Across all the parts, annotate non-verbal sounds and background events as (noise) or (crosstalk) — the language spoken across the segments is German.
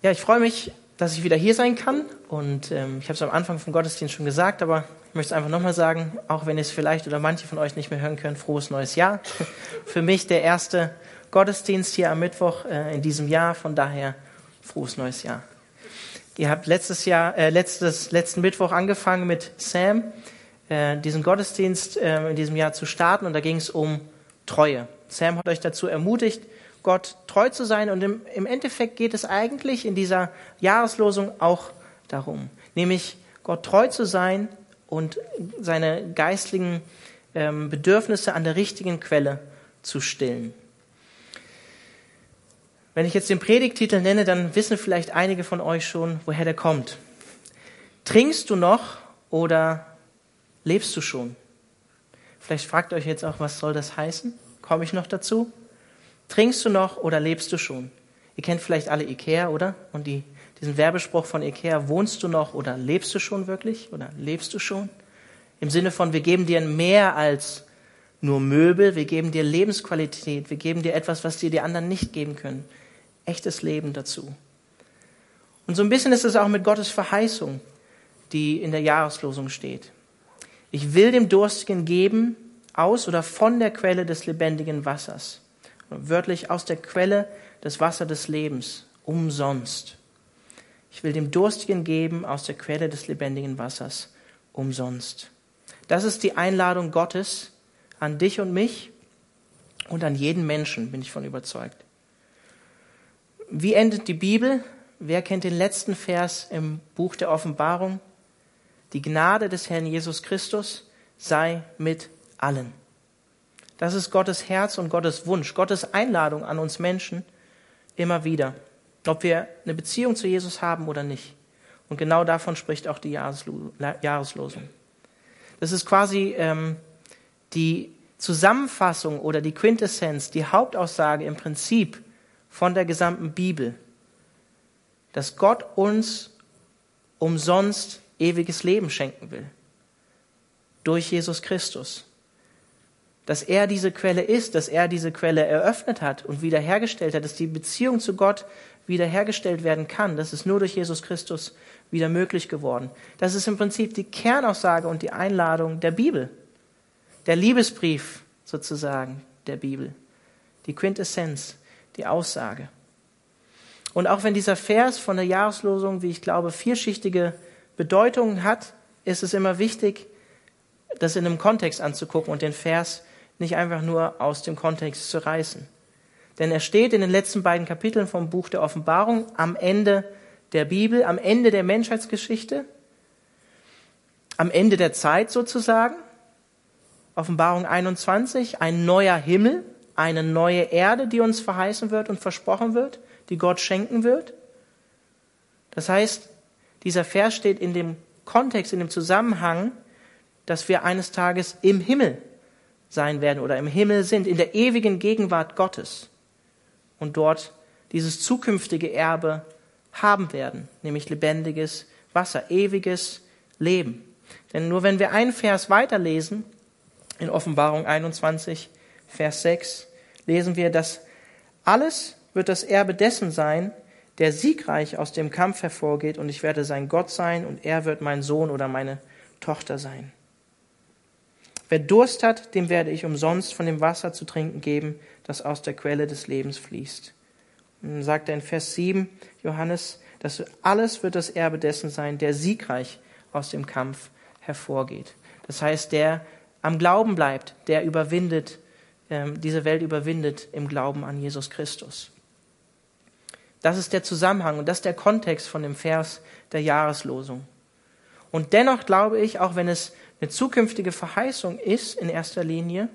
Ja, ich freue mich, dass ich wieder hier sein kann. Und ähm, ich habe es am Anfang vom Gottesdienst schon gesagt, aber ich möchte es einfach nochmal sagen, auch wenn ihr es vielleicht oder manche von euch nicht mehr hören können, frohes neues Jahr. (laughs) Für mich der erste Gottesdienst hier am Mittwoch äh, in diesem Jahr, von daher frohes neues Jahr. Ihr habt letztes Jahr, äh, letztes, letzten Mittwoch angefangen mit Sam, äh, diesen Gottesdienst äh, in diesem Jahr zu starten und da ging es um Treue. Sam hat euch dazu ermutigt, Gott treu zu sein. Und im, im Endeffekt geht es eigentlich in dieser Jahreslosung auch darum, nämlich Gott treu zu sein und seine geistlichen ähm, Bedürfnisse an der richtigen Quelle zu stillen. Wenn ich jetzt den Predigtitel nenne, dann wissen vielleicht einige von euch schon, woher der kommt. Trinkst du noch oder lebst du schon? Vielleicht fragt euch jetzt auch, was soll das heißen? Komme ich noch dazu? Trinkst du noch oder lebst du schon? Ihr kennt vielleicht alle Ikea, oder? Und die, diesen Werbespruch von Ikea, wohnst du noch oder lebst du schon wirklich? Oder lebst du schon? Im Sinne von, wir geben dir mehr als nur Möbel, wir geben dir Lebensqualität, wir geben dir etwas, was dir die anderen nicht geben können. Echtes Leben dazu. Und so ein bisschen ist es auch mit Gottes Verheißung, die in der Jahreslosung steht. Ich will dem Durstigen geben aus oder von der Quelle des lebendigen Wassers wörtlich aus der Quelle des Wasser des Lebens, umsonst. Ich will dem Durstigen geben aus der Quelle des lebendigen Wassers, umsonst. Das ist die Einladung Gottes an dich und mich und an jeden Menschen, bin ich von überzeugt. Wie endet die Bibel? Wer kennt den letzten Vers im Buch der Offenbarung? Die Gnade des Herrn Jesus Christus sei mit allen. Das ist Gottes Herz und Gottes Wunsch, Gottes Einladung an uns Menschen immer wieder, ob wir eine Beziehung zu Jesus haben oder nicht. Und genau davon spricht auch die Jahreslosung. Das ist quasi ähm, die Zusammenfassung oder die Quintessenz, die Hauptaussage im Prinzip von der gesamten Bibel, dass Gott uns umsonst ewiges Leben schenken will. Durch Jesus Christus dass er diese Quelle ist, dass er diese Quelle eröffnet hat und wiederhergestellt hat, dass die Beziehung zu Gott wiederhergestellt werden kann. Das ist nur durch Jesus Christus wieder möglich geworden. Das ist im Prinzip die Kernaussage und die Einladung der Bibel. Der Liebesbrief sozusagen der Bibel. Die Quintessenz, die Aussage. Und auch wenn dieser Vers von der Jahreslosung, wie ich glaube, vielschichtige Bedeutungen hat, ist es immer wichtig, das in einem Kontext anzugucken und den Vers nicht einfach nur aus dem Kontext zu reißen. Denn er steht in den letzten beiden Kapiteln vom Buch der Offenbarung am Ende der Bibel, am Ende der Menschheitsgeschichte, am Ende der Zeit sozusagen. Offenbarung 21, ein neuer Himmel, eine neue Erde, die uns verheißen wird und versprochen wird, die Gott schenken wird. Das heißt, dieser Vers steht in dem Kontext, in dem Zusammenhang, dass wir eines Tages im Himmel sein werden oder im Himmel sind, in der ewigen Gegenwart Gottes und dort dieses zukünftige Erbe haben werden, nämlich lebendiges Wasser, ewiges Leben. Denn nur wenn wir einen Vers weiterlesen, in Offenbarung 21, Vers 6, lesen wir, dass alles wird das Erbe dessen sein, der siegreich aus dem Kampf hervorgeht, und ich werde sein Gott sein, und er wird mein Sohn oder meine Tochter sein. Wer Durst hat, dem werde ich umsonst von dem Wasser zu trinken geben, das aus der Quelle des Lebens fließt. Und dann sagt er in Vers 7, Johannes, dass alles wird das Erbe dessen sein, der siegreich aus dem Kampf hervorgeht. Das heißt, der am Glauben bleibt, der überwindet, ähm, diese Welt überwindet im Glauben an Jesus Christus. Das ist der Zusammenhang und das ist der Kontext von dem Vers der Jahreslosung. Und dennoch glaube ich, auch wenn es eine zukünftige Verheißung ist in erster Linie,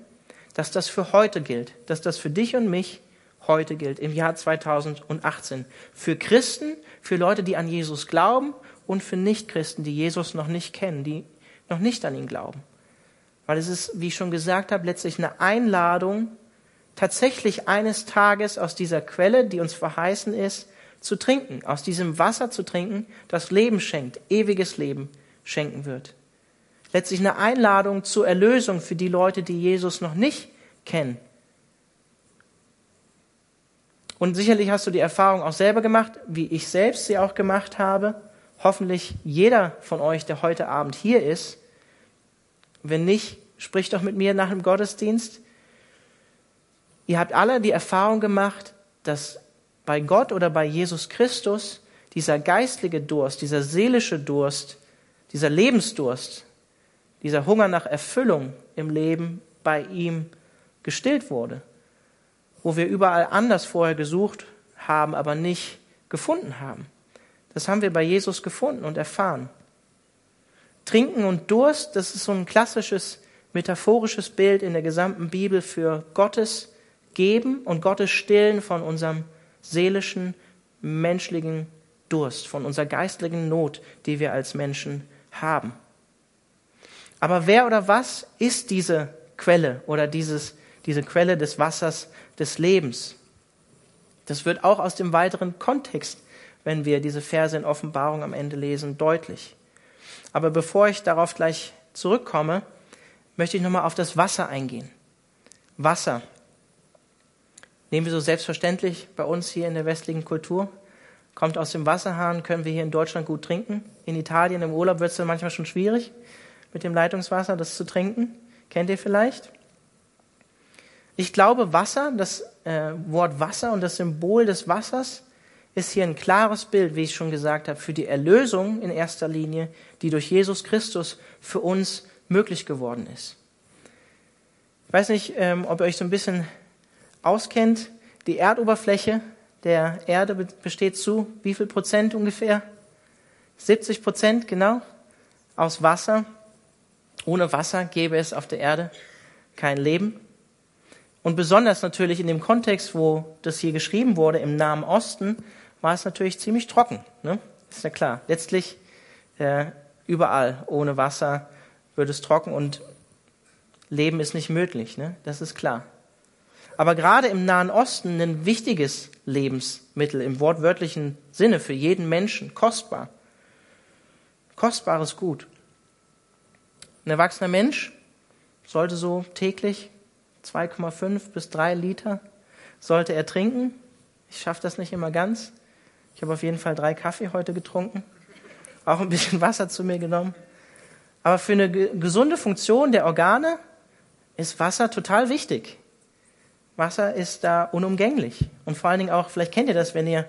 dass das für heute gilt, dass das für dich und mich heute gilt, im Jahr 2018. Für Christen, für Leute, die an Jesus glauben und für Nichtchristen, die Jesus noch nicht kennen, die noch nicht an ihn glauben. Weil es ist, wie ich schon gesagt habe, letztlich eine Einladung, tatsächlich eines Tages aus dieser Quelle, die uns verheißen ist, zu trinken, aus diesem Wasser zu trinken, das Leben schenkt, ewiges Leben schenken wird letztlich eine Einladung zur Erlösung für die Leute, die Jesus noch nicht kennen. Und sicherlich hast du die Erfahrung auch selber gemacht, wie ich selbst sie auch gemacht habe. Hoffentlich jeder von euch, der heute Abend hier ist. Wenn nicht, sprich doch mit mir nach dem Gottesdienst. Ihr habt alle die Erfahrung gemacht, dass bei Gott oder bei Jesus Christus dieser geistliche Durst, dieser seelische Durst, dieser Lebensdurst, dieser Hunger nach Erfüllung im Leben bei ihm gestillt wurde, wo wir überall anders vorher gesucht haben, aber nicht gefunden haben. Das haben wir bei Jesus gefunden und erfahren. Trinken und Durst, das ist so ein klassisches metaphorisches Bild in der gesamten Bibel für Gottes Geben und Gottes Stillen von unserem seelischen, menschlichen Durst, von unserer geistlichen Not, die wir als Menschen haben. Aber wer oder was ist diese Quelle oder dieses, diese Quelle des Wassers des Lebens? Das wird auch aus dem weiteren Kontext, wenn wir diese Verse in Offenbarung am Ende lesen, deutlich. Aber bevor ich darauf gleich zurückkomme, möchte ich nochmal auf das Wasser eingehen. Wasser. Nehmen wir so selbstverständlich bei uns hier in der westlichen Kultur. Kommt aus dem Wasserhahn, können wir hier in Deutschland gut trinken. In Italien im Urlaub wird es dann manchmal schon schwierig, mit dem Leitungswasser das zu trinken. Kennt ihr vielleicht? Ich glaube, Wasser, das äh, Wort Wasser und das Symbol des Wassers ist hier ein klares Bild, wie ich schon gesagt habe, für die Erlösung in erster Linie, die durch Jesus Christus für uns möglich geworden ist. Ich weiß nicht, ähm, ob ihr euch so ein bisschen auskennt. Die Erdoberfläche der Erde besteht zu wie viel Prozent ungefähr? 70 Prozent, genau, aus Wasser. Ohne Wasser gäbe es auf der Erde kein Leben. Und besonders natürlich in dem Kontext, wo das hier geschrieben wurde, im Nahen Osten, war es natürlich ziemlich trocken. Ne? Ist ja klar. Letztlich äh, überall ohne Wasser wird es trocken und Leben ist nicht möglich. Ne? Das ist klar. Aber gerade im Nahen Osten ein wichtiges Lebensmittel im wortwörtlichen Sinne für jeden Menschen, kostbar. Kostbares Gut. Ein erwachsener Mensch sollte so täglich 2,5 bis 3 Liter sollte er trinken. Ich schaffe das nicht immer ganz. Ich habe auf jeden Fall drei Kaffee heute getrunken, auch ein bisschen Wasser zu mir genommen. Aber für eine gesunde Funktion der Organe ist Wasser total wichtig. Wasser ist da unumgänglich. Und vor allen Dingen auch, vielleicht kennt ihr das, wenn ihr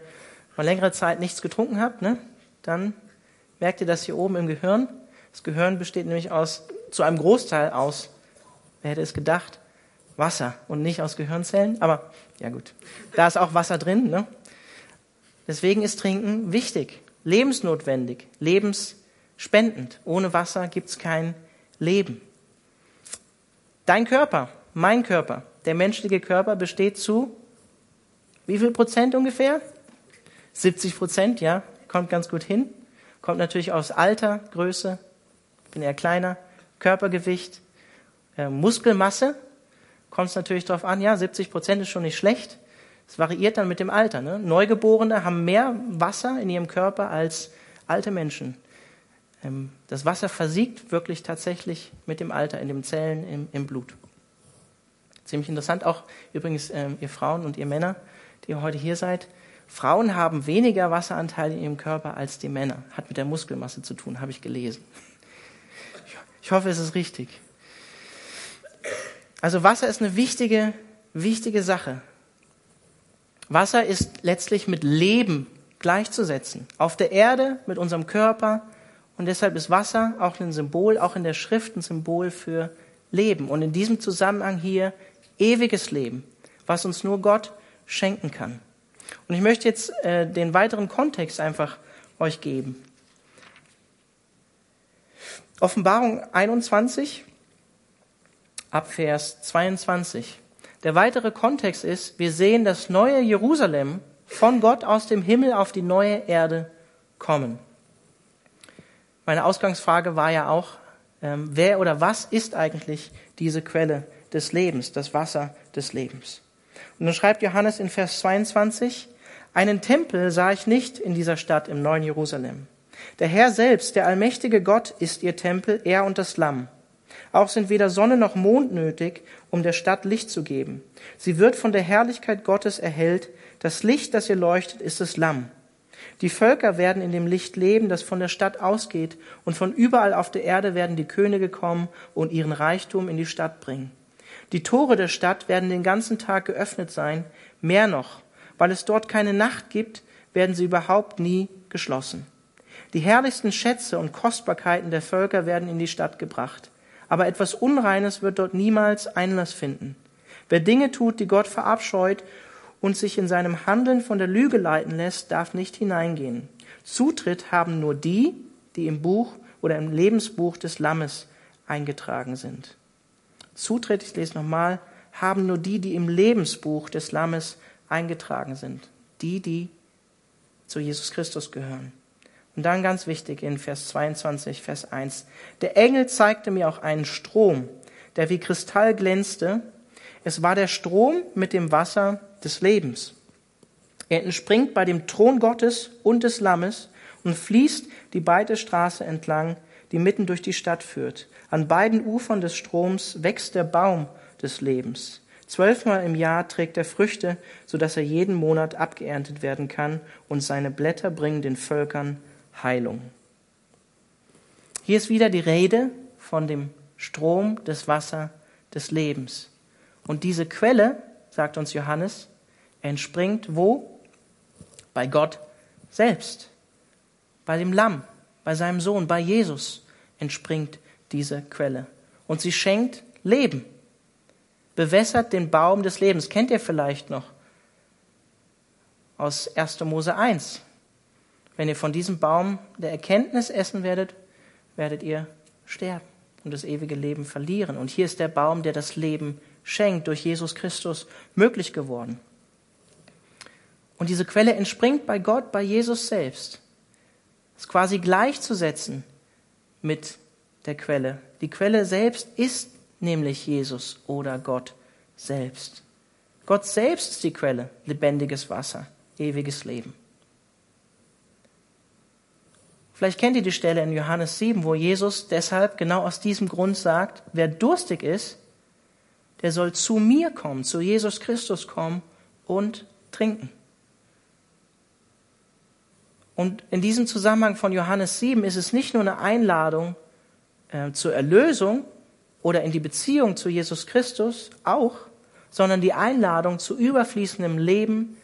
mal längere Zeit nichts getrunken habt, ne? dann merkt ihr das hier oben im Gehirn. Das Gehirn besteht nämlich aus, zu einem Großteil aus, wer hätte es gedacht, Wasser und nicht aus Gehirnzellen. Aber ja gut, da ist auch Wasser drin. Ne? Deswegen ist Trinken wichtig, lebensnotwendig, lebensspendend. Ohne Wasser gibt es kein Leben. Dein Körper, mein Körper, der menschliche Körper besteht zu wie viel Prozent ungefähr? 70 Prozent, ja, kommt ganz gut hin. Kommt natürlich aus Alter, Größe, bin eher kleiner, Körpergewicht, äh, Muskelmasse. Kommt es natürlich darauf an, ja, 70 Prozent ist schon nicht schlecht. Es variiert dann mit dem Alter. Ne? Neugeborene haben mehr Wasser in ihrem Körper als alte Menschen. Ähm, das Wasser versiegt wirklich tatsächlich mit dem Alter in den Zellen im, im Blut. Ziemlich interessant auch übrigens ähm, ihr Frauen und ihr Männer, die heute hier seid. Frauen haben weniger Wasseranteil in ihrem Körper als die Männer. Hat mit der Muskelmasse zu tun, habe ich gelesen. Ich hoffe, es ist richtig. Also Wasser ist eine wichtige, wichtige Sache. Wasser ist letztlich mit Leben gleichzusetzen. Auf der Erde mit unserem Körper. Und deshalb ist Wasser auch ein Symbol, auch in der Schrift ein Symbol für Leben. Und in diesem Zusammenhang hier ewiges Leben, was uns nur Gott schenken kann. Und ich möchte jetzt äh, den weiteren Kontext einfach euch geben. Offenbarung 21 ab Vers 22. Der weitere Kontext ist, wir sehen das neue Jerusalem von Gott aus dem Himmel auf die neue Erde kommen. Meine Ausgangsfrage war ja auch, ähm, wer oder was ist eigentlich diese Quelle des Lebens, das Wasser des Lebens? Und dann schreibt Johannes in Vers 22, einen Tempel sah ich nicht in dieser Stadt im neuen Jerusalem. Der Herr selbst, der allmächtige Gott, ist ihr Tempel, er und das Lamm. Auch sind weder Sonne noch Mond nötig, um der Stadt Licht zu geben. Sie wird von der Herrlichkeit Gottes erhellt. Das Licht, das ihr leuchtet, ist das Lamm. Die Völker werden in dem Licht leben, das von der Stadt ausgeht, und von überall auf der Erde werden die Könige kommen und ihren Reichtum in die Stadt bringen. Die Tore der Stadt werden den ganzen Tag geöffnet sein, mehr noch, weil es dort keine Nacht gibt, werden sie überhaupt nie geschlossen. Die herrlichsten Schätze und Kostbarkeiten der Völker werden in die Stadt gebracht. Aber etwas Unreines wird dort niemals Einlass finden. Wer Dinge tut, die Gott verabscheut und sich in seinem Handeln von der Lüge leiten lässt, darf nicht hineingehen. Zutritt haben nur die, die im Buch oder im Lebensbuch des Lammes eingetragen sind. Zutritt, ich lese nochmal, haben nur die, die im Lebensbuch des Lammes eingetragen sind. Die, die zu Jesus Christus gehören. Und dann ganz wichtig in Vers 22, Vers 1. Der Engel zeigte mir auch einen Strom, der wie Kristall glänzte. Es war der Strom mit dem Wasser des Lebens. Er entspringt bei dem Thron Gottes und des Lammes und fließt die beide Straße entlang, die mitten durch die Stadt führt. An beiden Ufern des Stroms wächst der Baum des Lebens. Zwölfmal im Jahr trägt er Früchte, so dass er jeden Monat abgeerntet werden kann, und seine Blätter bringen den Völkern Heilung. Hier ist wieder die Rede von dem Strom des Wasser des Lebens. Und diese Quelle, sagt uns Johannes, entspringt wo? Bei Gott selbst, bei dem Lamm, bei seinem Sohn, bei Jesus entspringt diese Quelle. Und sie schenkt Leben, bewässert den Baum des Lebens. Kennt ihr vielleicht noch aus 1. Mose 1? Wenn ihr von diesem Baum der Erkenntnis essen werdet, werdet ihr sterben und das ewige Leben verlieren. Und hier ist der Baum, der das Leben schenkt, durch Jesus Christus möglich geworden. Und diese Quelle entspringt bei Gott, bei Jesus selbst. ist quasi gleichzusetzen mit der Quelle. Die Quelle selbst ist nämlich Jesus oder Gott selbst. Gott selbst ist die Quelle, lebendiges Wasser, ewiges Leben. Vielleicht kennt ihr die Stelle in Johannes 7, wo Jesus deshalb genau aus diesem Grund sagt, wer durstig ist, der soll zu mir kommen, zu Jesus Christus kommen und trinken. Und in diesem Zusammenhang von Johannes 7 ist es nicht nur eine Einladung äh, zur Erlösung oder in die Beziehung zu Jesus Christus auch, sondern die Einladung zu überfließendem Leben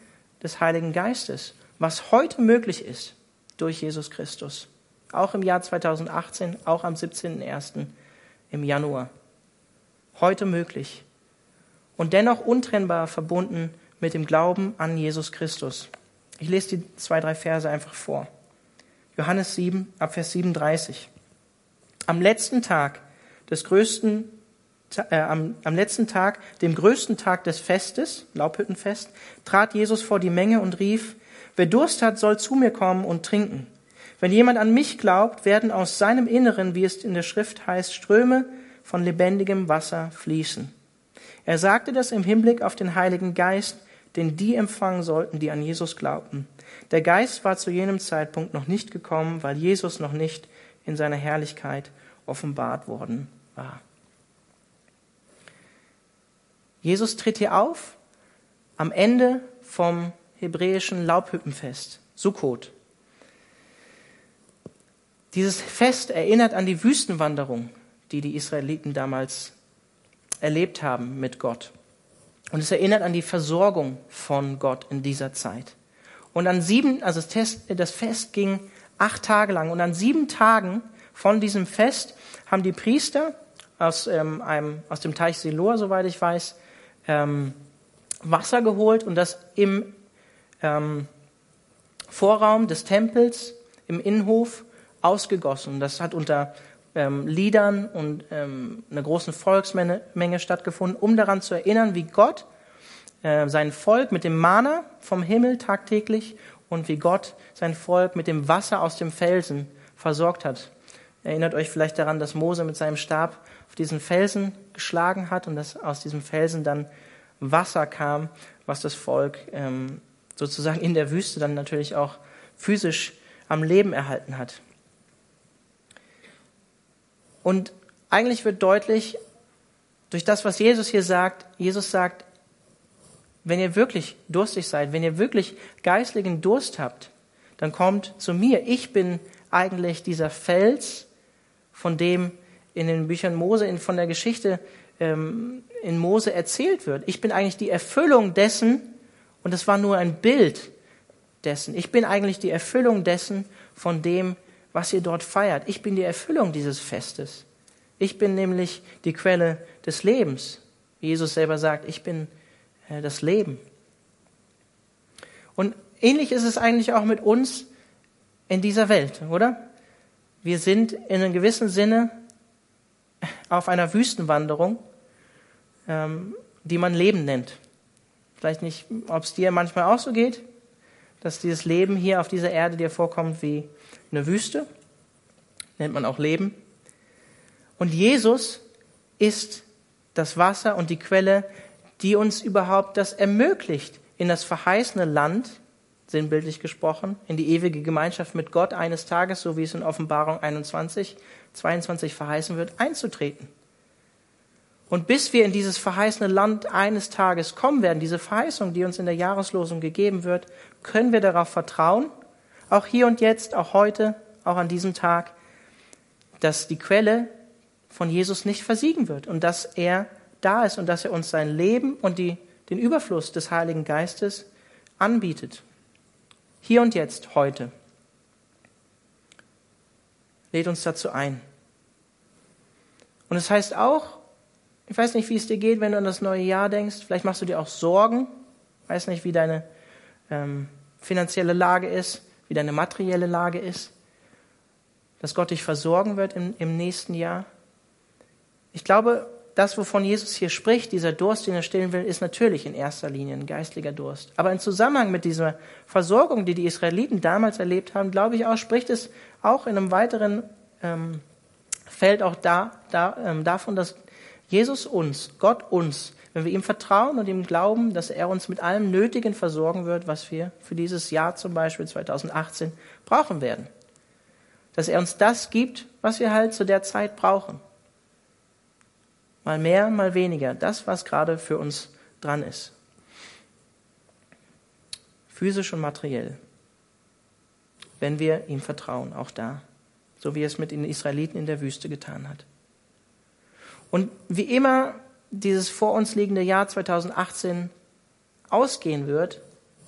des Heiligen Geistes, was heute möglich ist durch Jesus Christus. Auch im Jahr 2018, auch am 17.01. im Januar. Heute möglich. Und dennoch untrennbar verbunden mit dem Glauben an Jesus Christus. Ich lese die zwei, drei Verse einfach vor. Johannes 7, Abvers 37. Am letzten Tag des größten, äh, am, am letzten Tag, dem größten Tag des Festes, Laubhüttenfest, trat Jesus vor die Menge und rief, Wer Durst hat, soll zu mir kommen und trinken. Wenn jemand an mich glaubt, werden aus seinem Inneren, wie es in der Schrift heißt, Ströme von lebendigem Wasser fließen. Er sagte das im Hinblick auf den Heiligen Geist, den die empfangen sollten, die an Jesus glaubten. Der Geist war zu jenem Zeitpunkt noch nicht gekommen, weil Jesus noch nicht in seiner Herrlichkeit offenbart worden war. Jesus tritt hier auf am Ende vom hebräischen Laubhüppenfest, Sukkot. Dieses Fest erinnert an die Wüstenwanderung, die die Israeliten damals erlebt haben mit Gott. Und es erinnert an die Versorgung von Gott in dieser Zeit. Und an sieben, also das Fest ging acht Tage lang. Und an sieben Tagen von diesem Fest haben die Priester aus, ähm, einem, aus dem Teich Siloa, soweit ich weiß, ähm, Wasser geholt und das im ähm, Vorraum des Tempels im Innenhof ausgegossen. Das hat unter ähm, Liedern und ähm, einer großen Volksmenge stattgefunden, um daran zu erinnern, wie Gott äh, sein Volk mit dem Mana vom Himmel tagtäglich und wie Gott sein Volk mit dem Wasser aus dem Felsen versorgt hat. Erinnert euch vielleicht daran, dass Mose mit seinem Stab auf diesen Felsen geschlagen hat und dass aus diesem Felsen dann Wasser kam, was das Volk ähm, sozusagen in der Wüste dann natürlich auch physisch am Leben erhalten hat. Und eigentlich wird deutlich, durch das, was Jesus hier sagt, Jesus sagt, wenn ihr wirklich durstig seid, wenn ihr wirklich geistlichen Durst habt, dann kommt zu mir. Ich bin eigentlich dieser Fels, von dem in den Büchern Mose, in, von der Geschichte ähm, in Mose erzählt wird. Ich bin eigentlich die Erfüllung dessen, und es war nur ein Bild dessen. Ich bin eigentlich die Erfüllung dessen, von dem, was ihr dort feiert. Ich bin die Erfüllung dieses Festes. Ich bin nämlich die Quelle des Lebens. Jesus selber sagt, ich bin äh, das Leben. Und ähnlich ist es eigentlich auch mit uns in dieser Welt, oder? Wir sind in einem gewissen Sinne auf einer Wüstenwanderung, ähm, die man Leben nennt. Vielleicht nicht, ob es dir manchmal auch so geht, dass dieses Leben hier auf dieser Erde dir vorkommt wie eine Wüste, nennt man auch Leben. Und Jesus ist das Wasser und die Quelle, die uns überhaupt das ermöglicht, in das verheißene Land, sinnbildlich gesprochen, in die ewige Gemeinschaft mit Gott eines Tages, so wie es in Offenbarung 21, 22 verheißen wird, einzutreten. Und bis wir in dieses verheißene Land eines Tages kommen werden, diese Verheißung, die uns in der Jahreslosung gegeben wird, können wir darauf vertrauen, auch hier und jetzt, auch heute, auch an diesem Tag, dass die Quelle von Jesus nicht versiegen wird und dass er da ist und dass er uns sein Leben und die, den Überfluss des Heiligen Geistes anbietet. Hier und jetzt, heute. Lädt uns dazu ein. Und es das heißt auch, ich weiß nicht, wie es dir geht, wenn du an das neue Jahr denkst. Vielleicht machst du dir auch Sorgen. Ich weiß nicht, wie deine ähm, finanzielle Lage ist, wie deine materielle Lage ist. Dass Gott dich versorgen wird im, im nächsten Jahr. Ich glaube, das, wovon Jesus hier spricht, dieser Durst, den er stillen will, ist natürlich in erster Linie ein geistlicher Durst. Aber im Zusammenhang mit dieser Versorgung, die die Israeliten damals erlebt haben, glaube ich auch, spricht es auch in einem weiteren ähm, Feld auch da, da, ähm, davon, dass Jesus uns, Gott uns, wenn wir ihm vertrauen und ihm glauben, dass er uns mit allem Nötigen versorgen wird, was wir für dieses Jahr zum Beispiel 2018 brauchen werden. Dass er uns das gibt, was wir halt zu der Zeit brauchen. Mal mehr, mal weniger. Das, was gerade für uns dran ist. Physisch und materiell. Wenn wir ihm vertrauen, auch da. So wie er es mit den Israeliten in der Wüste getan hat. Und wie immer dieses vor uns liegende Jahr 2018 ausgehen wird,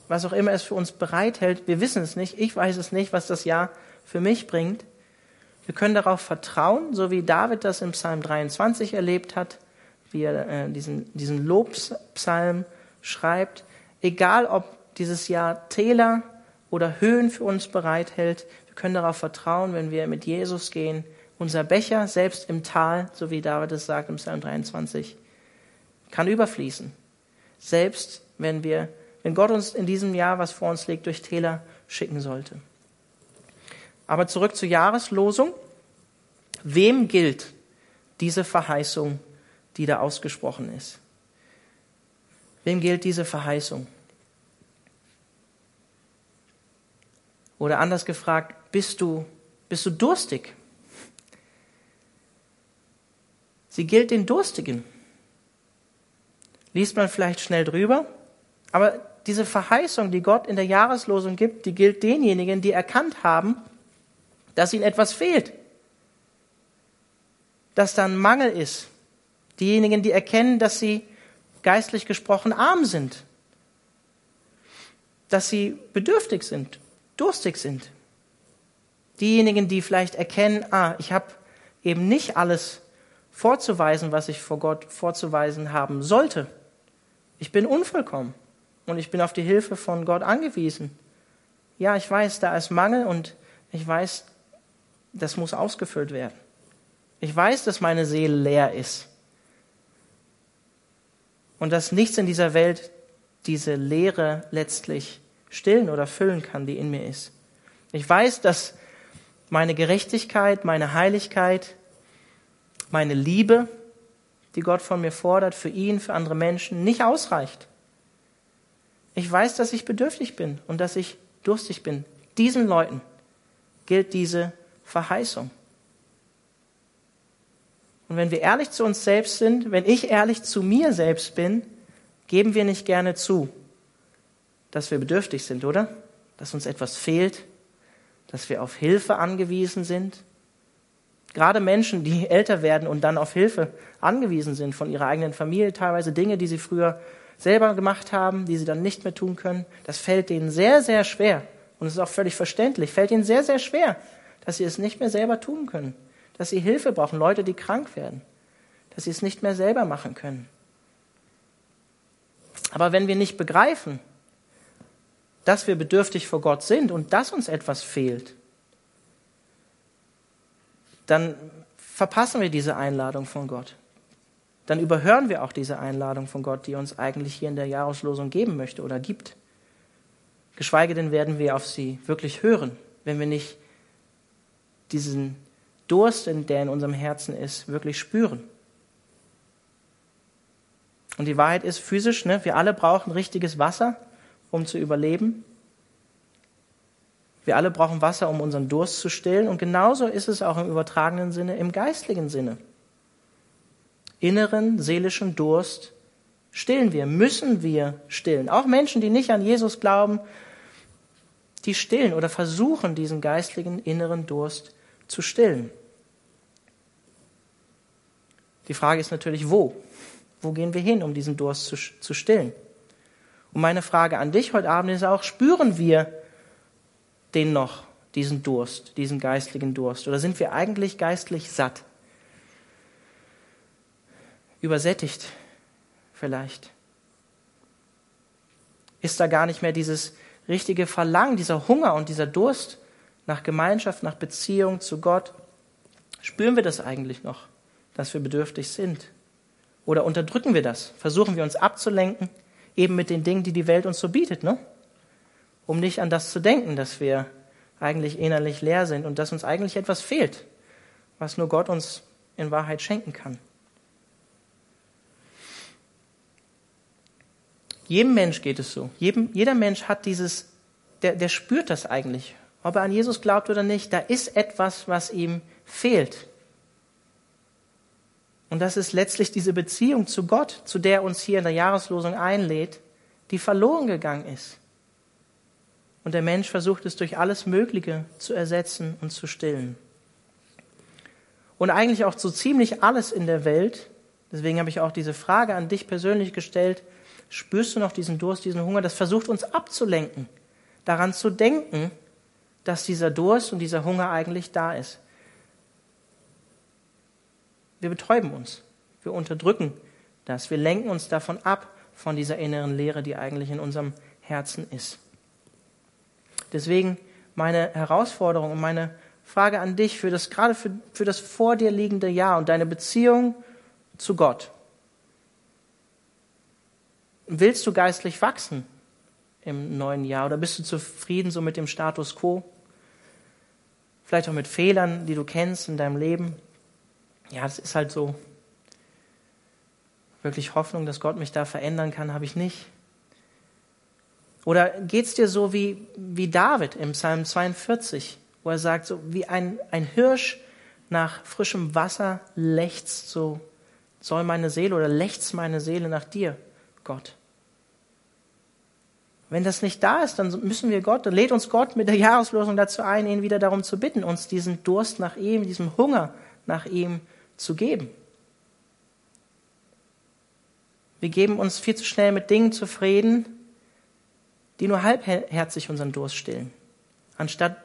was auch immer es für uns bereithält, wir wissen es nicht, ich weiß es nicht, was das Jahr für mich bringt. Wir können darauf vertrauen, so wie David das im Psalm 23 erlebt hat, wie er äh, diesen, diesen Lobpsalm schreibt. Egal, ob dieses Jahr Täler oder Höhen für uns bereithält, wir können darauf vertrauen, wenn wir mit Jesus gehen. Unser Becher, selbst im Tal, so wie David es sagt im Psalm 23, kann überfließen. Selbst wenn wir, wenn Gott uns in diesem Jahr, was vor uns liegt, durch Täler schicken sollte. Aber zurück zur Jahreslosung. Wem gilt diese Verheißung, die da ausgesprochen ist? Wem gilt diese Verheißung? Oder anders gefragt, bist du, bist du durstig? Sie gilt den Durstigen. Liest man vielleicht schnell drüber, aber diese Verheißung, die Gott in der Jahreslosung gibt, die gilt denjenigen, die erkannt haben, dass ihnen etwas fehlt, dass da ein Mangel ist. Diejenigen, die erkennen, dass sie geistlich gesprochen arm sind, dass sie bedürftig sind, durstig sind. Diejenigen, die vielleicht erkennen, ah, ich habe eben nicht alles vorzuweisen, was ich vor Gott vorzuweisen haben sollte. Ich bin unvollkommen und ich bin auf die Hilfe von Gott angewiesen. Ja, ich weiß, da ist Mangel und ich weiß, das muss ausgefüllt werden. Ich weiß, dass meine Seele leer ist. Und dass nichts in dieser Welt diese Leere letztlich stillen oder füllen kann, die in mir ist. Ich weiß, dass meine Gerechtigkeit, meine Heiligkeit, meine Liebe, die Gott von mir fordert, für ihn, für andere Menschen, nicht ausreicht. Ich weiß, dass ich bedürftig bin und dass ich durstig bin. Diesen Leuten gilt diese Verheißung. Und wenn wir ehrlich zu uns selbst sind, wenn ich ehrlich zu mir selbst bin, geben wir nicht gerne zu, dass wir bedürftig sind, oder? Dass uns etwas fehlt, dass wir auf Hilfe angewiesen sind. Gerade Menschen, die (laughs) älter werden und dann auf Hilfe angewiesen sind von ihrer eigenen Familie, teilweise Dinge, die sie früher selber gemacht haben, die sie dann nicht mehr tun können, das fällt denen sehr, sehr schwer. Und es ist auch völlig verständlich, fällt ihnen sehr, sehr schwer, dass sie es nicht mehr selber tun können, dass sie Hilfe brauchen, Leute, die krank werden, dass sie es nicht mehr selber machen können. Aber wenn wir nicht begreifen, dass wir bedürftig vor Gott sind und dass uns etwas fehlt, dann verpassen wir diese Einladung von Gott. Dann überhören wir auch diese Einladung von Gott, die uns eigentlich hier in der Jahreslosung geben möchte oder gibt. Geschweige denn werden wir auf sie wirklich hören, wenn wir nicht diesen Durst, der in unserem Herzen ist, wirklich spüren. Und die Wahrheit ist physisch, ne? wir alle brauchen richtiges Wasser, um zu überleben. Wir alle brauchen Wasser, um unseren Durst zu stillen. Und genauso ist es auch im übertragenen Sinne, im geistlichen Sinne. Inneren, seelischen Durst stillen wir, müssen wir stillen. Auch Menschen, die nicht an Jesus glauben, die stillen oder versuchen, diesen geistlichen inneren Durst zu stillen. Die Frage ist natürlich, wo? Wo gehen wir hin, um diesen Durst zu, zu stillen? Und meine Frage an dich heute Abend ist auch, spüren wir den noch, diesen Durst, diesen geistlichen Durst? Oder sind wir eigentlich geistlich satt? Übersättigt vielleicht? Ist da gar nicht mehr dieses richtige Verlangen, dieser Hunger und dieser Durst nach Gemeinschaft, nach Beziehung zu Gott? Spüren wir das eigentlich noch, dass wir bedürftig sind? Oder unterdrücken wir das? Versuchen wir uns abzulenken, eben mit den Dingen, die die Welt uns so bietet, ne? Um nicht an das zu denken, dass wir eigentlich innerlich leer sind und dass uns eigentlich etwas fehlt, was nur Gott uns in Wahrheit schenken kann. Jedem Mensch geht es so. Jedem, jeder Mensch hat dieses, der, der spürt das eigentlich. Ob er an Jesus glaubt oder nicht, da ist etwas, was ihm fehlt. Und das ist letztlich diese Beziehung zu Gott, zu der uns hier in der Jahreslosung einlädt, die verloren gegangen ist. Und der Mensch versucht es durch alles Mögliche zu ersetzen und zu stillen. Und eigentlich auch so ziemlich alles in der Welt. Deswegen habe ich auch diese Frage an dich persönlich gestellt. Spürst du noch diesen Durst, diesen Hunger? Das versucht uns abzulenken, daran zu denken, dass dieser Durst und dieser Hunger eigentlich da ist. Wir betäuben uns. Wir unterdrücken das. Wir lenken uns davon ab, von dieser inneren Leere, die eigentlich in unserem Herzen ist. Deswegen meine Herausforderung und meine Frage an dich für das, gerade für, für das vor dir liegende Jahr und deine Beziehung zu Gott. Willst du geistlich wachsen im neuen Jahr oder bist du zufrieden so mit dem Status quo? Vielleicht auch mit Fehlern, die du kennst in deinem Leben. Ja, das ist halt so. Wirklich Hoffnung, dass Gott mich da verändern kann, habe ich nicht. Oder geht's dir so wie, wie David im Psalm 42, wo er sagt, so wie ein, ein Hirsch nach frischem Wasser lechzt, so soll meine Seele oder lechzt meine Seele nach dir, Gott. Wenn das nicht da ist, dann müssen wir Gott, dann lädt uns Gott mit der Jahreslosung dazu ein, ihn wieder darum zu bitten, uns diesen Durst nach ihm, diesen Hunger nach ihm zu geben. Wir geben uns viel zu schnell mit Dingen zufrieden, die nur halbherzig unseren Durst stillen, anstatt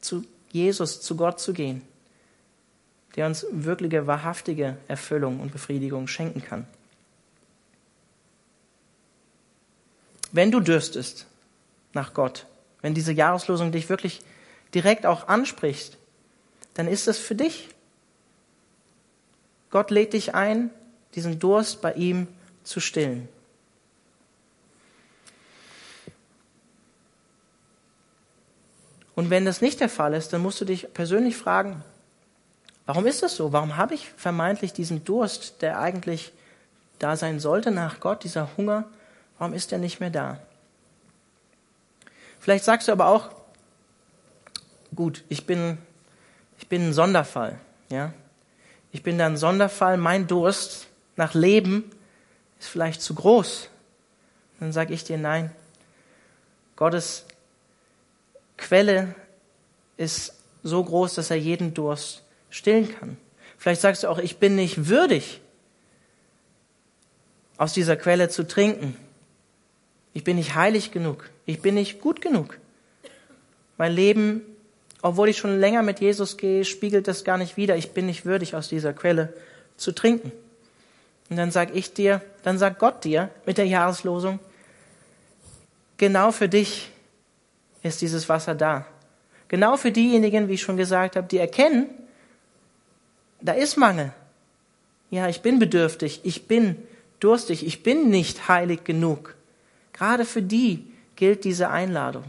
zu Jesus, zu Gott zu gehen, der uns wirkliche, wahrhaftige Erfüllung und Befriedigung schenken kann. Wenn du dürstest nach Gott, wenn diese Jahreslosung dich wirklich direkt auch anspricht, dann ist das für dich. Gott lädt dich ein, diesen Durst bei ihm zu stillen. Und wenn das nicht der Fall ist, dann musst du dich persönlich fragen, warum ist das so? Warum habe ich vermeintlich diesen Durst, der eigentlich da sein sollte nach Gott, dieser Hunger, warum ist er nicht mehr da? Vielleicht sagst du aber auch, gut, ich bin, ich bin ein Sonderfall, ja. Ich bin da ein Sonderfall. Mein Durst nach Leben ist vielleicht zu groß. Dann sage ich dir nein. Gottes Quelle ist so groß, dass er jeden Durst stillen kann. Vielleicht sagst du auch, ich bin nicht würdig, aus dieser Quelle zu trinken. Ich bin nicht heilig genug. Ich bin nicht gut genug. Mein Leben, obwohl ich schon länger mit Jesus gehe, spiegelt das gar nicht wider. Ich bin nicht würdig, aus dieser Quelle zu trinken. Und dann sag ich dir, dann sagt Gott dir mit der Jahreslosung, genau für dich ist dieses Wasser da. Genau für diejenigen, wie ich schon gesagt habe, die erkennen, da ist Mangel. Ja, ich bin bedürftig, ich bin durstig, ich bin nicht heilig genug. Gerade für die gilt diese Einladung.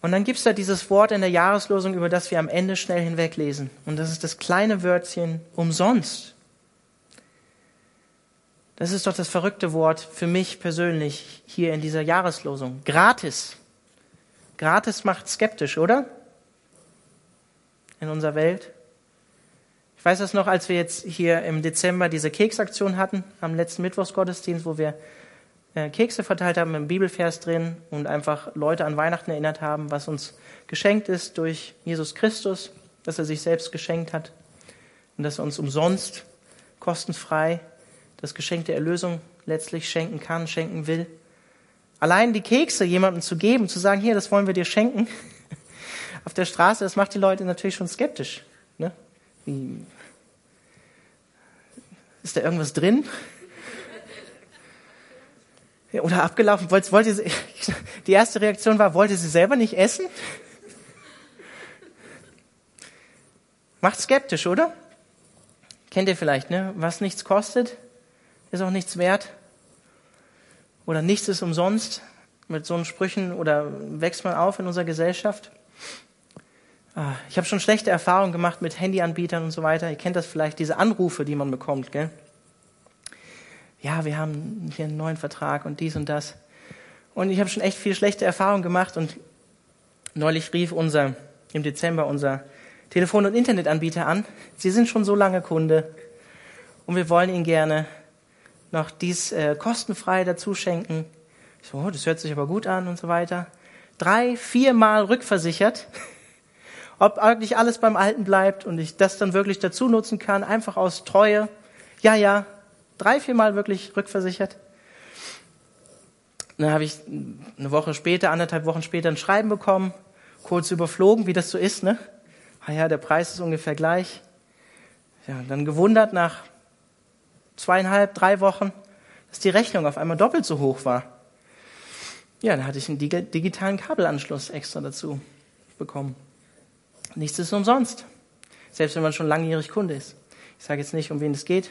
Und dann gibt es da dieses Wort in der Jahreslosung, über das wir am Ende schnell hinweglesen. Und das ist das kleine Wörtchen umsonst. Das ist doch das verrückte Wort für mich persönlich hier in dieser Jahreslosung. Gratis. Gratis macht skeptisch, oder? In unserer Welt. Ich weiß das noch, als wir jetzt hier im Dezember diese Keksaktion hatten, am letzten Mittwochsgottesdienst, wo wir äh, Kekse verteilt haben mit einem Bibelvers drin und einfach Leute an Weihnachten erinnert haben, was uns geschenkt ist durch Jesus Christus, dass er sich selbst geschenkt hat und dass er uns umsonst, kostenfrei das Geschenk der Erlösung letztlich schenken kann, schenken will. Allein die Kekse jemandem zu geben, zu sagen, hier, das wollen wir dir schenken, (laughs) auf der Straße, das macht die Leute natürlich schon skeptisch. Ne? Ist da irgendwas drin? Oder abgelaufen. Wollte, wollte sie, (laughs) die erste Reaktion war, wollte sie selber nicht essen? Macht skeptisch, oder? Kennt ihr vielleicht, ne? Was nichts kostet, ist auch nichts wert. Oder nichts ist umsonst. Mit so Sprüchen oder wächst man auf in unserer Gesellschaft. Ah, ich habe schon schlechte Erfahrungen gemacht mit Handyanbietern und so weiter. Ihr kennt das vielleicht, diese Anrufe, die man bekommt, gell? ja, wir haben hier einen neuen Vertrag und dies und das. Und ich habe schon echt viel schlechte Erfahrungen gemacht und neulich rief unser, im Dezember unser Telefon- und Internetanbieter an. Sie sind schon so lange Kunde und wir wollen Ihnen gerne noch dies äh, kostenfrei dazu schenken. So, oh, das hört sich aber gut an und so weiter. Drei, viermal rückversichert, (laughs) ob eigentlich alles beim Alten bleibt und ich das dann wirklich dazu nutzen kann, einfach aus Treue. Ja, ja, drei, viermal wirklich rückversichert. Dann habe ich eine Woche später, anderthalb Wochen später ein Schreiben bekommen, kurz überflogen, wie das so ist, ne? Ah ja, der Preis ist ungefähr gleich. Ja, dann gewundert nach zweieinhalb, drei Wochen, dass die Rechnung auf einmal doppelt so hoch war. Ja, dann hatte ich einen digitalen Kabelanschluss extra dazu bekommen. Nichts ist umsonst. Selbst wenn man schon langjährig Kunde ist. Ich sage jetzt nicht, um wen es geht,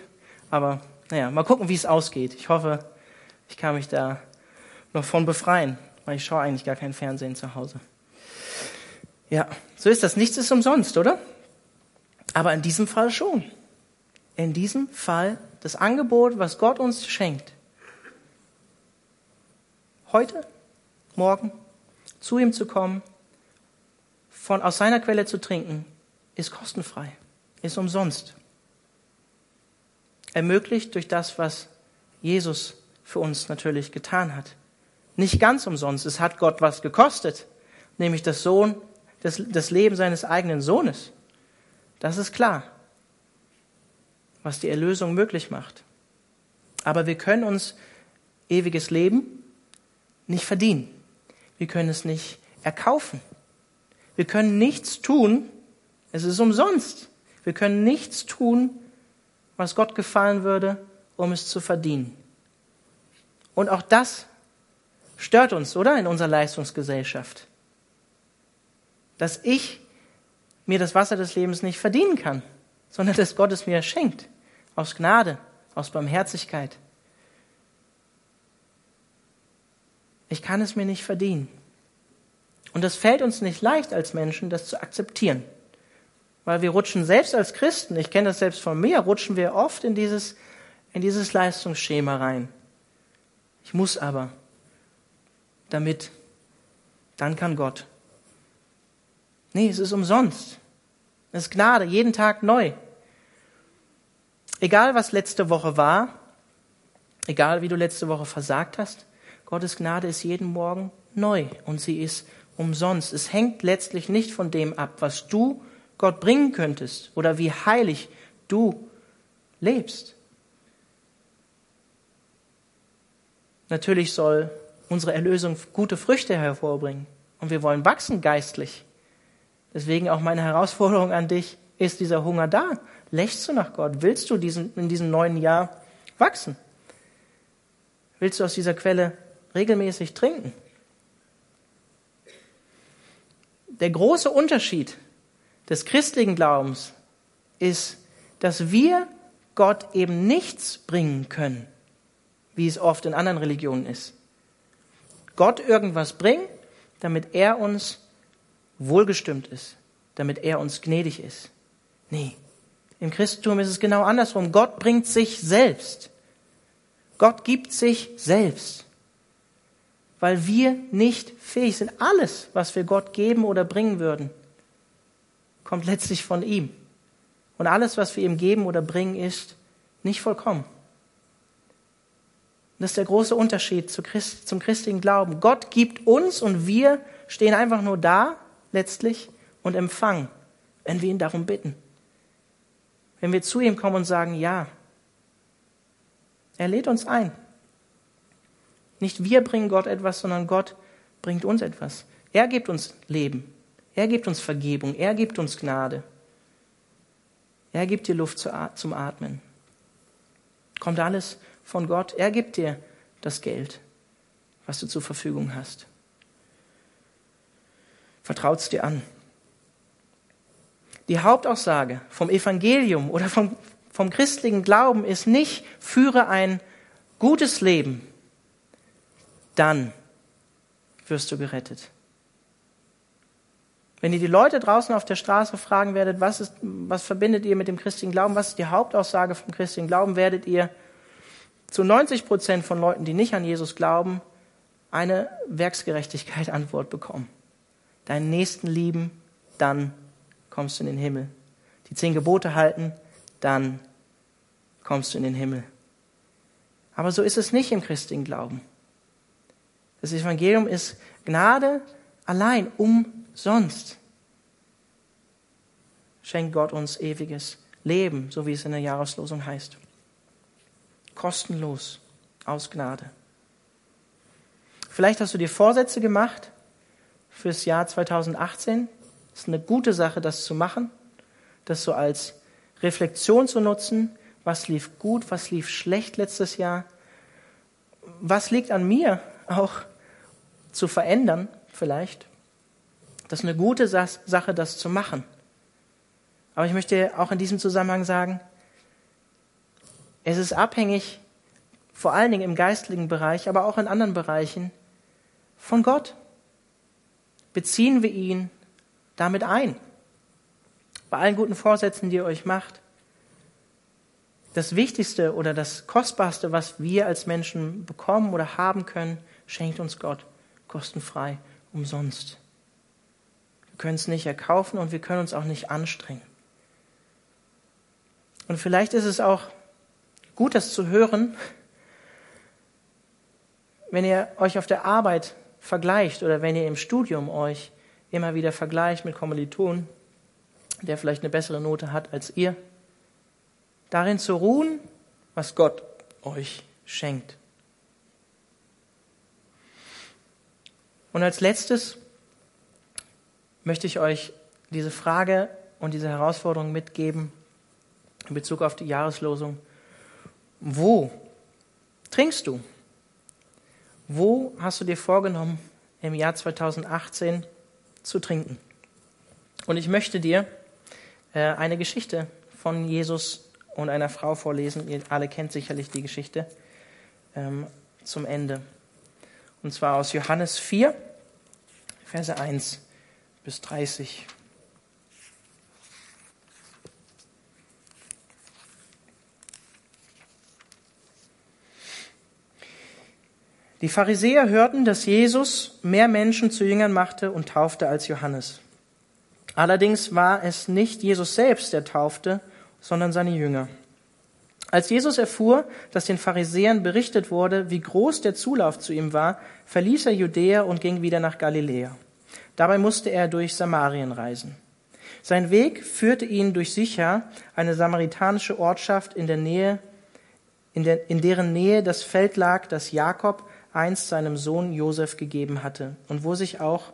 aber naja, mal gucken, wie es ausgeht. Ich hoffe, ich kann mich da noch von befreien, weil ich schaue eigentlich gar kein Fernsehen zu Hause. Ja, so ist das. Nichts ist umsonst, oder? Aber in diesem Fall schon. In diesem Fall das Angebot, was Gott uns schenkt. Heute, morgen, zu ihm zu kommen, von, aus seiner Quelle zu trinken, ist kostenfrei, ist umsonst ermöglicht durch das, was Jesus für uns natürlich getan hat. Nicht ganz umsonst. Es hat Gott was gekostet, nämlich das Sohn, das, das Leben seines eigenen Sohnes. Das ist klar, was die Erlösung möglich macht. Aber wir können uns ewiges Leben nicht verdienen. Wir können es nicht erkaufen. Wir können nichts tun. Es ist umsonst. Wir können nichts tun, was Gott gefallen würde, um es zu verdienen. Und auch das stört uns, oder? In unserer Leistungsgesellschaft. Dass ich mir das Wasser des Lebens nicht verdienen kann, sondern dass Gott es mir schenkt. Aus Gnade, aus Barmherzigkeit. Ich kann es mir nicht verdienen. Und es fällt uns nicht leicht als Menschen, das zu akzeptieren. Weil wir rutschen selbst als Christen, ich kenne das selbst von mir, rutschen wir oft in dieses, in dieses Leistungsschema rein. Ich muss aber, damit, dann kann Gott. Nee, es ist umsonst. Es ist Gnade, jeden Tag neu. Egal was letzte Woche war, egal wie du letzte Woche versagt hast, Gottes Gnade ist jeden Morgen neu und sie ist umsonst. Es hängt letztlich nicht von dem ab, was du Gott bringen könntest oder wie heilig du lebst. Natürlich soll unsere Erlösung gute Früchte hervorbringen und wir wollen wachsen geistlich. Deswegen auch meine Herausforderung an dich, ist dieser Hunger da? Lächst du nach Gott? Willst du diesen, in diesem neuen Jahr wachsen? Willst du aus dieser Quelle regelmäßig trinken? Der große Unterschied des christlichen Glaubens ist, dass wir Gott eben nichts bringen können, wie es oft in anderen Religionen ist. Gott irgendwas bringen, damit er uns wohlgestimmt ist, damit er uns gnädig ist. Nee, im Christentum ist es genau andersrum. Gott bringt sich selbst. Gott gibt sich selbst, weil wir nicht fähig sind. Alles, was wir Gott geben oder bringen würden, kommt letztlich von ihm. Und alles, was wir ihm geben oder bringen, ist nicht vollkommen. Das ist der große Unterschied zum christlichen Glauben. Gott gibt uns und wir stehen einfach nur da, letztlich, und empfangen, wenn wir ihn darum bitten. Wenn wir zu ihm kommen und sagen, ja, er lädt uns ein. Nicht wir bringen Gott etwas, sondern Gott bringt uns etwas. Er gibt uns Leben. Er gibt uns Vergebung. Er gibt uns Gnade. Er gibt dir Luft zum Atmen. Kommt alles von Gott. Er gibt dir das Geld, was du zur Verfügung hast. Vertraut es dir an. Die Hauptaussage vom Evangelium oder vom, vom christlichen Glauben ist nicht, führe ein gutes Leben, dann wirst du gerettet. Wenn ihr die Leute draußen auf der Straße fragen werdet, was, ist, was verbindet ihr mit dem christlichen Glauben, was ist die Hauptaussage vom christlichen Glauben, werdet ihr zu 90 Prozent von Leuten, die nicht an Jesus glauben, eine Werksgerechtigkeit Antwort bekommen. Deinen Nächsten lieben, dann kommst du in den Himmel. Die zehn Gebote halten, dann kommst du in den Himmel. Aber so ist es nicht im christlichen Glauben. Das Evangelium ist Gnade allein, umsonst. Schenkt Gott uns ewiges Leben, so wie es in der Jahreslosung heißt. Kostenlos, aus Gnade. Vielleicht hast du dir Vorsätze gemacht fürs Jahr 2018. Es ist eine gute Sache, das zu machen, das so als Reflexion zu nutzen. Was lief gut, was lief schlecht letztes Jahr? Was liegt an mir (laughs) auch zu verändern, vielleicht? Das ist eine gute Sache, das zu machen. Aber ich möchte auch in diesem Zusammenhang sagen, es ist abhängig, vor allen Dingen im geistlichen Bereich, aber auch in anderen Bereichen, von Gott. Beziehen wir ihn damit ein. Bei allen guten Vorsätzen, die ihr euch macht, das Wichtigste oder das Kostbarste, was wir als Menschen bekommen oder haben können, schenkt uns Gott kostenfrei, umsonst. Wir können es nicht erkaufen und wir können uns auch nicht anstrengen. Und vielleicht ist es auch gut, das zu hören, wenn ihr euch auf der Arbeit vergleicht oder wenn ihr im Studium euch immer wieder vergleicht mit Kommilitonen, der vielleicht eine bessere Note hat als ihr, darin zu ruhen, was Gott euch schenkt. Und als letztes möchte ich euch diese Frage und diese Herausforderung mitgeben in Bezug auf die Jahreslosung. Wo trinkst du? Wo hast du dir vorgenommen, im Jahr 2018 zu trinken? Und ich möchte dir äh, eine Geschichte von Jesus und einer Frau vorlesen. Ihr alle kennt sicherlich die Geschichte ähm, zum Ende. Und zwar aus Johannes 4, Verse 1 bis 30. Die Pharisäer hörten, dass Jesus mehr Menschen zu Jüngern machte und taufte als Johannes. Allerdings war es nicht Jesus selbst, der taufte, sondern seine Jünger. Als Jesus erfuhr, dass den Pharisäern berichtet wurde, wie groß der Zulauf zu ihm war, verließ er Judäa und ging wieder nach Galiläa. Dabei musste er durch Samarien reisen. Sein Weg führte ihn durch Sicher, eine samaritanische Ortschaft in der Nähe, in, der, in deren Nähe das Feld lag, das Jakob einst seinem Sohn Josef gegeben hatte und wo sich auch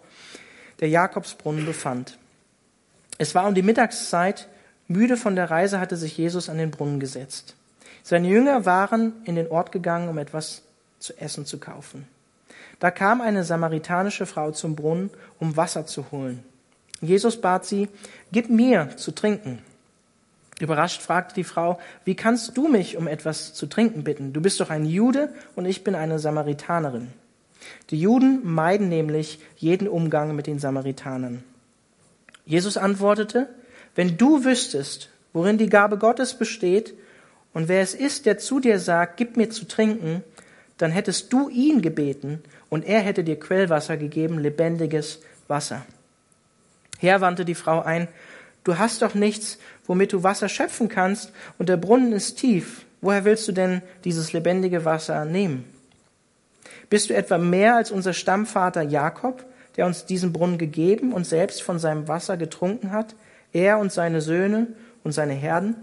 der Jakobsbrunnen befand. Es war um die Mittagszeit, müde von der Reise hatte sich Jesus an den Brunnen gesetzt. Seine Jünger waren in den Ort gegangen, um etwas zu essen zu kaufen. Da kam eine samaritanische Frau zum Brunnen, um Wasser zu holen. Jesus bat sie, gib mir zu trinken. Überrascht fragte die Frau, wie kannst du mich um etwas zu trinken bitten? Du bist doch ein Jude und ich bin eine Samaritanerin. Die Juden meiden nämlich jeden Umgang mit den Samaritanern. Jesus antwortete, wenn du wüsstest, worin die Gabe Gottes besteht und wer es ist, der zu dir sagt, gib mir zu trinken, dann hättest du ihn gebeten und er hätte dir Quellwasser gegeben, lebendiges Wasser. Herr wandte die Frau ein, du hast doch nichts, womit du Wasser schöpfen kannst, und der Brunnen ist tief. Woher willst du denn dieses lebendige Wasser nehmen? Bist du etwa mehr als unser Stammvater Jakob, der uns diesen Brunnen gegeben und selbst von seinem Wasser getrunken hat, er und seine Söhne und seine Herden?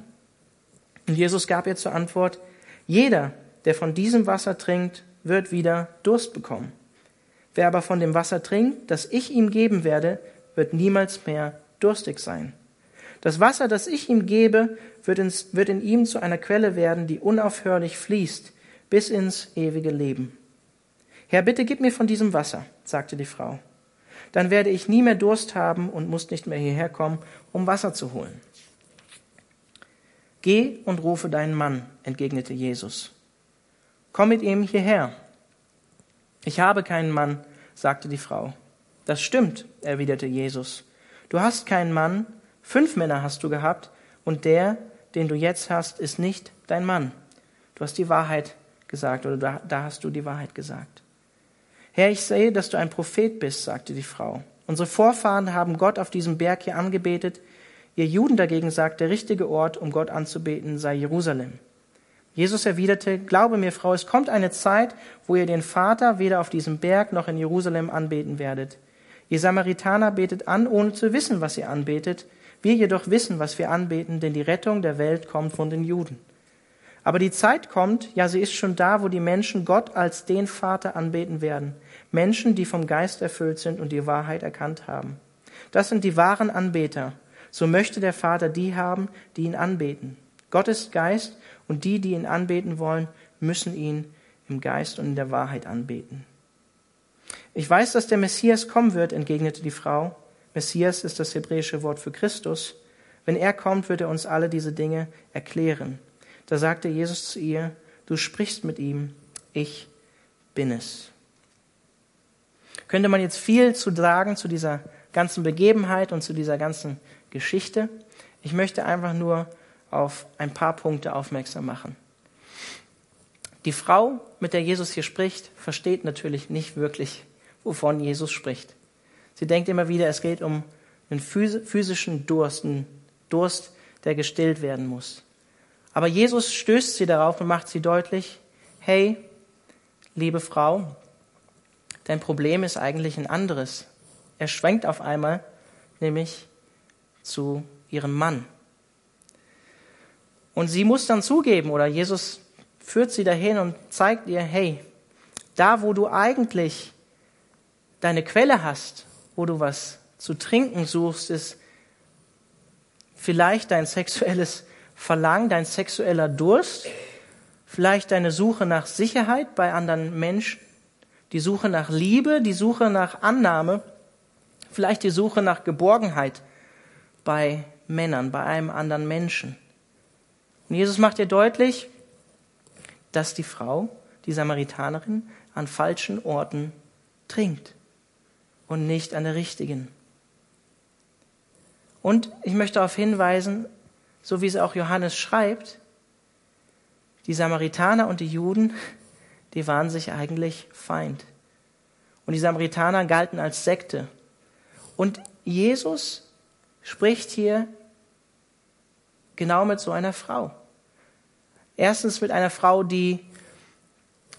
Und Jesus gab ihr zur Antwort, jeder, der von diesem Wasser trinkt, wird wieder Durst bekommen. Wer aber von dem Wasser trinkt, das ich ihm geben werde, wird niemals mehr durstig sein. Das Wasser, das ich ihm gebe, wird, ins, wird in ihm zu einer Quelle werden, die unaufhörlich fließt bis ins ewige Leben. Herr, bitte gib mir von diesem Wasser, sagte die Frau. Dann werde ich nie mehr Durst haben und muss nicht mehr hierher kommen, um Wasser zu holen. Geh und rufe deinen Mann, entgegnete Jesus. Komm mit ihm hierher. Ich habe keinen Mann, sagte die Frau. Das stimmt, erwiderte Jesus. Du hast keinen Mann, fünf Männer hast du gehabt, und der, den du jetzt hast, ist nicht dein Mann. Du hast die Wahrheit gesagt, oder da, da hast du die Wahrheit gesagt. Herr, ich sehe, dass du ein Prophet bist, sagte die Frau. Unsere Vorfahren haben Gott auf diesem Berg hier angebetet. Ihr Juden dagegen sagt, der richtige Ort, um Gott anzubeten, sei Jerusalem. Jesus erwiderte, Glaube mir, Frau, es kommt eine Zeit, wo ihr den Vater weder auf diesem Berg noch in Jerusalem anbeten werdet. Ihr Samaritaner betet an, ohne zu wissen, was ihr anbetet. Wir jedoch wissen, was wir anbeten, denn die Rettung der Welt kommt von den Juden. Aber die Zeit kommt, ja sie ist schon da, wo die Menschen Gott als den Vater anbeten werden. Menschen, die vom Geist erfüllt sind und die Wahrheit erkannt haben. Das sind die wahren Anbeter. So möchte der Vater die haben, die ihn anbeten. Gott ist Geist und die, die ihn anbeten wollen, müssen ihn im Geist und in der Wahrheit anbeten. Ich weiß, dass der Messias kommen wird, entgegnete die Frau. Messias ist das hebräische Wort für Christus. Wenn er kommt, wird er uns alle diese Dinge erklären. Da sagte Jesus zu ihr, du sprichst mit ihm, ich bin es. Könnte man jetzt viel zu sagen zu dieser ganzen Begebenheit und zu dieser ganzen Geschichte. Ich möchte einfach nur auf ein paar Punkte aufmerksam machen. Die Frau, mit der Jesus hier spricht, versteht natürlich nicht wirklich, wovon Jesus spricht. Sie denkt immer wieder, es geht um einen physischen Durst, einen Durst, der gestillt werden muss. Aber Jesus stößt sie darauf und macht sie deutlich, hey, liebe Frau, dein Problem ist eigentlich ein anderes. Er schwenkt auf einmal, nämlich zu ihrem Mann. Und sie muss dann zugeben, oder Jesus führt sie dahin und zeigt ihr, hey, da wo du eigentlich deine Quelle hast, wo du was zu trinken suchst, ist vielleicht dein sexuelles Verlangen, dein sexueller Durst, vielleicht deine Suche nach Sicherheit bei anderen Menschen, die Suche nach Liebe, die Suche nach Annahme, vielleicht die Suche nach Geborgenheit bei Männern, bei einem anderen Menschen. Und Jesus macht ihr deutlich, dass die Frau, die Samaritanerin, an falschen Orten trinkt und nicht an der richtigen. Und ich möchte darauf hinweisen, so wie es auch Johannes schreibt, die Samaritaner und die Juden, die waren sich eigentlich Feind. Und die Samaritaner galten als Sekte. Und Jesus spricht hier genau mit so einer Frau. Erstens mit einer Frau, die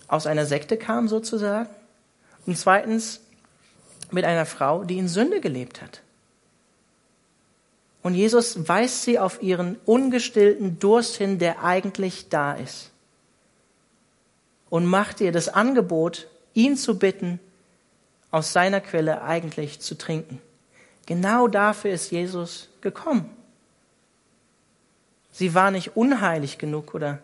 aus einer Sekte kam sozusagen. Und zweitens mit einer Frau, die in Sünde gelebt hat. Und Jesus weist sie auf ihren ungestillten Durst hin, der eigentlich da ist. Und macht ihr das Angebot, ihn zu bitten, aus seiner Quelle eigentlich zu trinken. Genau dafür ist Jesus gekommen. Sie war nicht unheilig genug oder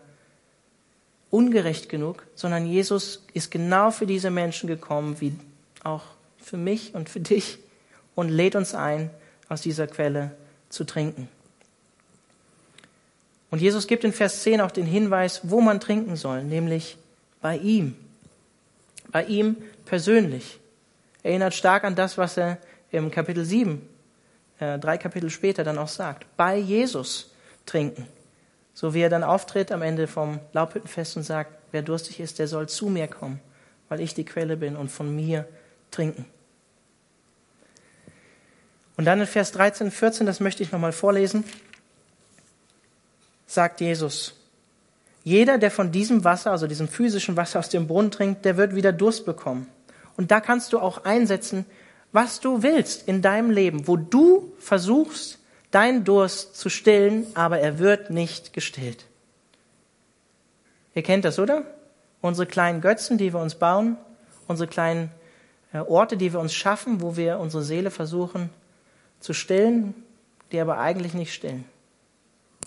ungerecht genug, sondern Jesus ist genau für diese Menschen gekommen, wie auch für mich und für dich, und lädt uns ein, aus dieser Quelle zu trinken. Und Jesus gibt in Vers 10 auch den Hinweis, wo man trinken soll, nämlich bei ihm. Bei ihm persönlich. Erinnert stark an das, was er im Kapitel 7, äh, drei Kapitel später dann auch sagt. Bei Jesus trinken. So wie er dann auftritt am Ende vom Laubhüttenfest und sagt, wer durstig ist, der soll zu mir kommen, weil ich die Quelle bin und von mir trinken. Und dann in Vers 13 und 14, das möchte ich nochmal vorlesen, sagt Jesus, jeder, der von diesem Wasser, also diesem physischen Wasser aus dem Brunnen trinkt, der wird wieder Durst bekommen. Und da kannst du auch einsetzen, was du willst in deinem Leben, wo du versuchst, deinen Durst zu stillen, aber er wird nicht gestillt. Ihr kennt das, oder? Unsere kleinen Götzen, die wir uns bauen, unsere kleinen Orte, die wir uns schaffen, wo wir unsere Seele versuchen zu stillen, die aber eigentlich nicht stillen.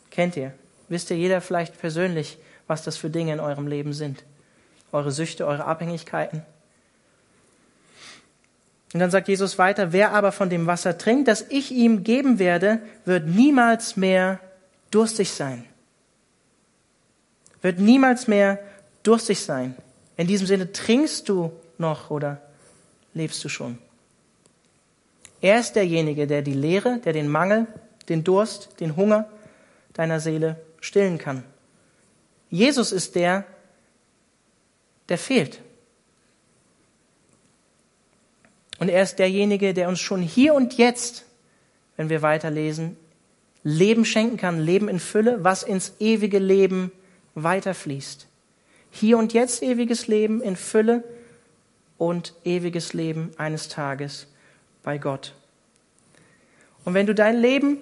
Kennt ihr? Wisst ihr jeder vielleicht persönlich, was das für Dinge in eurem Leben sind? Eure Süchte, eure Abhängigkeiten? Und dann sagt Jesus weiter, wer aber von dem Wasser trinkt, das ich ihm geben werde, wird niemals mehr durstig sein. Wird niemals mehr durstig sein. In diesem Sinne, trinkst du noch oder lebst du schon? Er ist derjenige, der die Leere, der den Mangel, den Durst, den Hunger deiner Seele stillen kann. Jesus ist der, der fehlt. Und er ist derjenige, der uns schon hier und jetzt, wenn wir weiterlesen, Leben schenken kann, Leben in Fülle, was ins ewige Leben weiterfließt. Hier und jetzt ewiges Leben in Fülle und ewiges Leben eines Tages bei Gott. Und wenn du dein Leben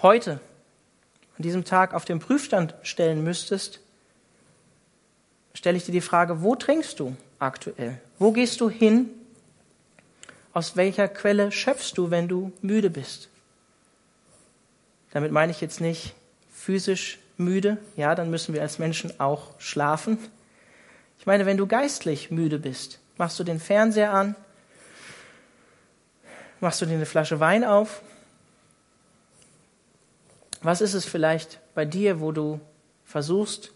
heute, an diesem Tag auf den Prüfstand stellen müsstest, stelle ich dir die Frage, wo trinkst du aktuell? Wo gehst du hin aus welcher Quelle schöpfst du, wenn du müde bist? Damit meine ich jetzt nicht physisch müde, ja, dann müssen wir als Menschen auch schlafen. Ich meine, wenn du geistlich müde bist, machst du den Fernseher an, machst du dir eine Flasche Wein auf. Was ist es vielleicht bei dir, wo du versuchst,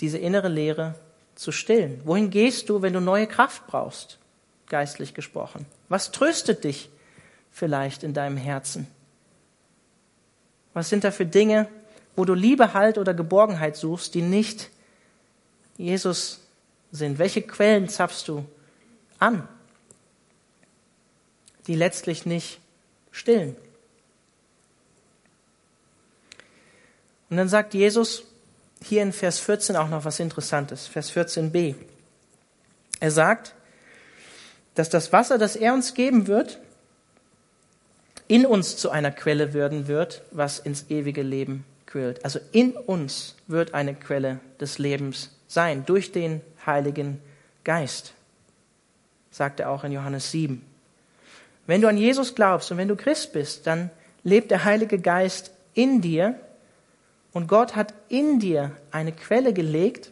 diese innere Leere zu stillen? Wohin gehst du, wenn du neue Kraft brauchst, geistlich gesprochen? Was tröstet dich vielleicht in deinem Herzen? Was sind da für Dinge, wo du Liebe, Halt oder Geborgenheit suchst, die nicht Jesus sind? Welche Quellen zapfst du an, die letztlich nicht stillen? Und dann sagt Jesus, hier in Vers 14 auch noch was Interessantes, Vers 14b. Er sagt, dass das Wasser, das er uns geben wird, in uns zu einer Quelle werden wird, was ins ewige Leben quillt. Also in uns wird eine Quelle des Lebens sein, durch den Heiligen Geist, sagt er auch in Johannes 7. Wenn du an Jesus glaubst und wenn du Christ bist, dann lebt der Heilige Geist in dir und Gott hat in dir eine Quelle gelegt,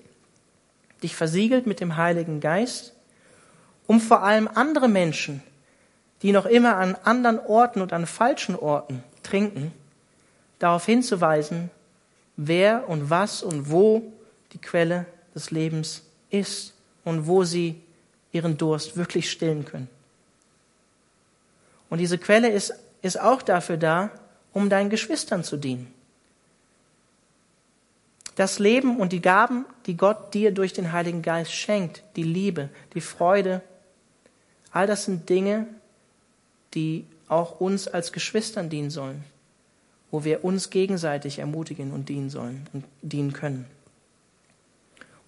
dich versiegelt mit dem Heiligen Geist, um vor allem andere Menschen, die noch immer an anderen Orten und an falschen Orten trinken, darauf hinzuweisen, wer und was und wo die Quelle des Lebens ist und wo sie ihren Durst wirklich stillen können. Und diese Quelle ist, ist auch dafür da, um deinen Geschwistern zu dienen. Das Leben und die Gaben, die Gott dir durch den Heiligen Geist schenkt, die Liebe, die Freude, all das sind Dinge, die auch uns als Geschwistern dienen sollen, wo wir uns gegenseitig ermutigen und dienen sollen und dienen können.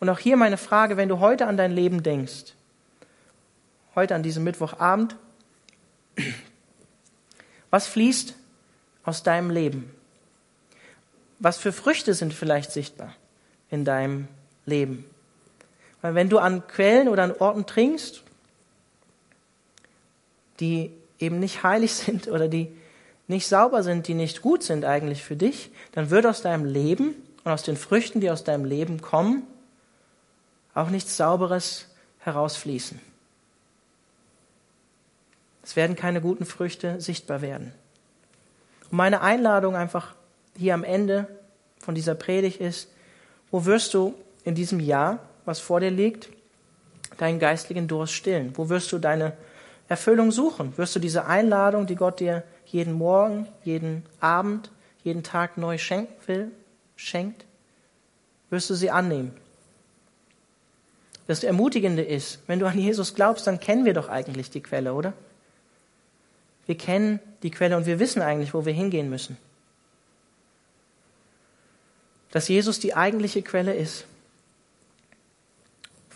Und auch hier meine Frage, wenn du heute an dein Leben denkst, heute an diesem Mittwochabend, was fließt aus deinem Leben? Was für Früchte sind vielleicht sichtbar in deinem Leben? Weil wenn du an Quellen oder an Orten trinkst, die eben nicht heilig (laughs) sind oder die nicht sauber sind, die nicht gut sind eigentlich für dich, dann wird aus deinem Leben und aus den Früchten, die aus deinem Leben kommen, auch nichts Sauberes herausfließen. Es werden keine guten Früchte sichtbar werden. Und meine Einladung einfach hier am Ende von dieser Predigt ist, wo wirst du in diesem Jahr, was vor dir liegt, deinen geistlichen Durst stillen? Wo wirst du deine Erfüllung suchen? Wirst du diese Einladung, die Gott dir jeden Morgen, jeden Abend, jeden Tag neu schenken will, schenkt, wirst du sie annehmen? Das Ermutigende ist, wenn du an Jesus glaubst, dann kennen wir doch eigentlich die Quelle, oder? Wir kennen die Quelle und wir wissen eigentlich, wo wir hingehen müssen. Dass Jesus die eigentliche Quelle ist.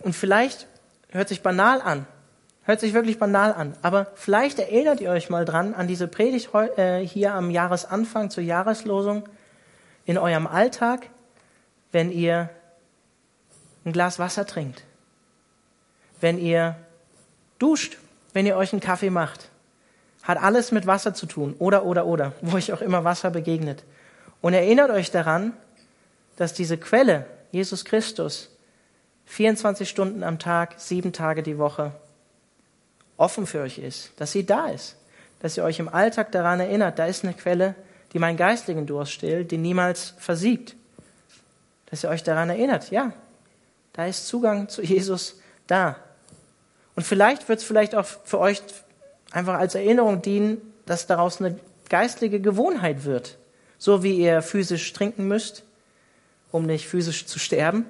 Und vielleicht hört sich banal an, hört sich wirklich banal an, aber vielleicht erinnert ihr euch mal dran an diese Predigt äh, hier am Jahresanfang zur Jahreslosung in eurem Alltag, wenn ihr ein Glas Wasser trinkt, wenn ihr duscht, wenn ihr euch einen Kaffee macht, hat alles mit Wasser zu tun. Oder, oder, oder. (laughs) Wo euch auch immer Wasser begegnet. Und erinnert euch daran, dass diese Quelle, Jesus Christus, 24 Stunden am Tag, sieben Tage die Woche offen für euch ist, dass sie da ist, dass ihr euch im Alltag daran erinnert, da ist eine Quelle, die meinen geistlichen Durst stillt, die niemals versiegt. Dass ihr euch daran erinnert, ja, da ist Zugang zu Jesus da. Und vielleicht wird es vielleicht auch für euch einfach als Erinnerung dienen, dass daraus eine geistliche Gewohnheit wird. So wie ihr physisch trinken müsst, um nicht physisch zu sterben,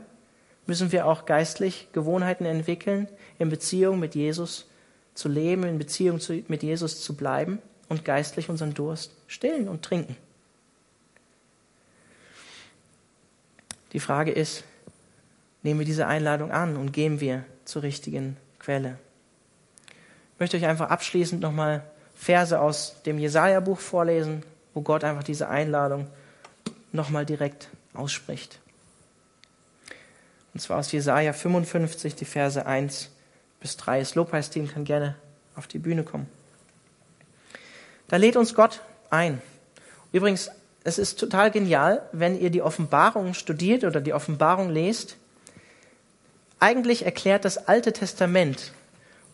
müssen wir auch geistlich Gewohnheiten entwickeln, in Beziehung mit Jesus zu leben, in Beziehung zu, mit Jesus zu bleiben und geistlich unseren Durst stillen und trinken. Die Frage ist, nehmen wir diese Einladung an und gehen wir zur richtigen Quelle? möchte euch einfach abschließend nochmal Verse aus dem Jesaja-Buch vorlesen, wo Gott einfach diese Einladung nochmal direkt ausspricht. Und zwar aus Jesaja 55, die Verse 1 bis 3. Das Lobpreisteam kann gerne auf die Bühne kommen. Da lädt uns Gott ein. Übrigens, es ist total genial, wenn ihr die Offenbarung studiert oder die Offenbarung lest. Eigentlich erklärt das Alte Testament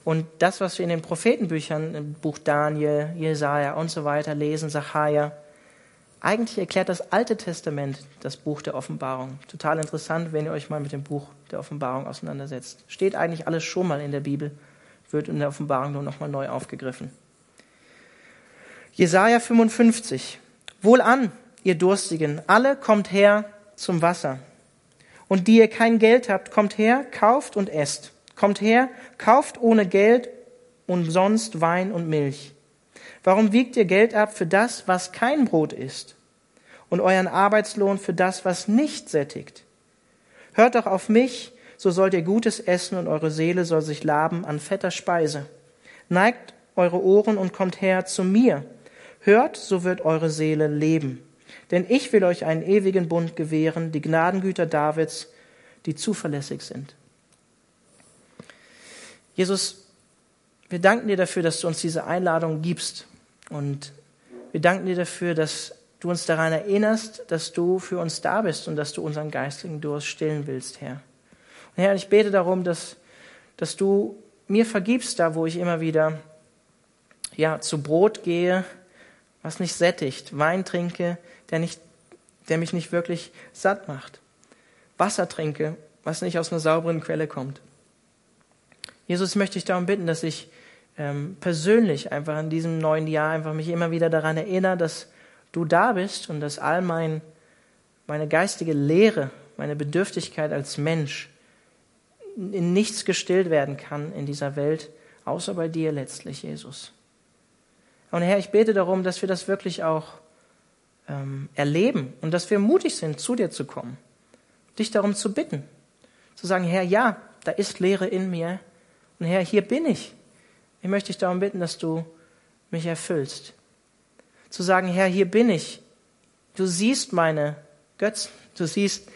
und das, was wir in den Prophetenbüchern, im Buch Daniel, Jesaja und so weiter lesen, Sacharja, eigentlich erklärt das Alte Testament das Buch der Offenbarung. Total interessant, wenn ihr euch mal mit dem Buch der Offenbarung auseinandersetzt. Steht eigentlich alles schon mal in der Bibel, wird in der Offenbarung nur nochmal neu aufgegriffen. Jesaja 55. Wohlan, ihr Durstigen, alle kommt her zum Wasser. Und die ihr kein Geld habt, kommt her, kauft und esst. Kommt her, kauft ohne Geld und sonst Wein und Milch. Warum wiegt ihr Geld ab für das, was kein Brot ist, und euren Arbeitslohn für das, was nicht sättigt? Hört doch auf mich, so sollt ihr Gutes essen und eure Seele soll sich laben an fetter Speise. Neigt eure Ohren und kommt her zu mir. Hört, so wird eure Seele leben. Denn ich will euch einen ewigen Bund gewähren, die Gnadengüter Davids, die zuverlässig sind. Jesus, wir danken dir dafür, dass du uns diese Einladung gibst. Und wir danken dir dafür, dass du uns daran erinnerst, dass du für uns da bist und dass du unseren geistigen Durst stillen willst, Herr. Und Herr, ich bete darum, dass, dass du mir vergibst, da wo ich immer wieder ja, zu Brot gehe, was nicht sättigt, Wein trinke, der, nicht, der mich nicht wirklich satt macht, Wasser trinke, was nicht aus einer sauberen Quelle kommt. Jesus möchte ich darum bitten, dass ich ähm, persönlich einfach in diesem neuen Jahr einfach mich immer wieder daran erinnere, dass du da bist und dass all mein, meine geistige Lehre, meine Bedürftigkeit als Mensch in nichts gestillt werden kann in dieser Welt, außer bei dir letztlich, Jesus. Und Herr, ich bete darum, dass wir das wirklich auch ähm, erleben und dass wir mutig sind, zu dir zu kommen, dich darum zu bitten, zu sagen, Herr, ja, da ist Leere in mir und Herr, hier bin ich. Ich möchte dich darum bitten, dass du mich erfüllst. Zu sagen, Herr, hier bin ich. Du siehst meine Götzen, du siehst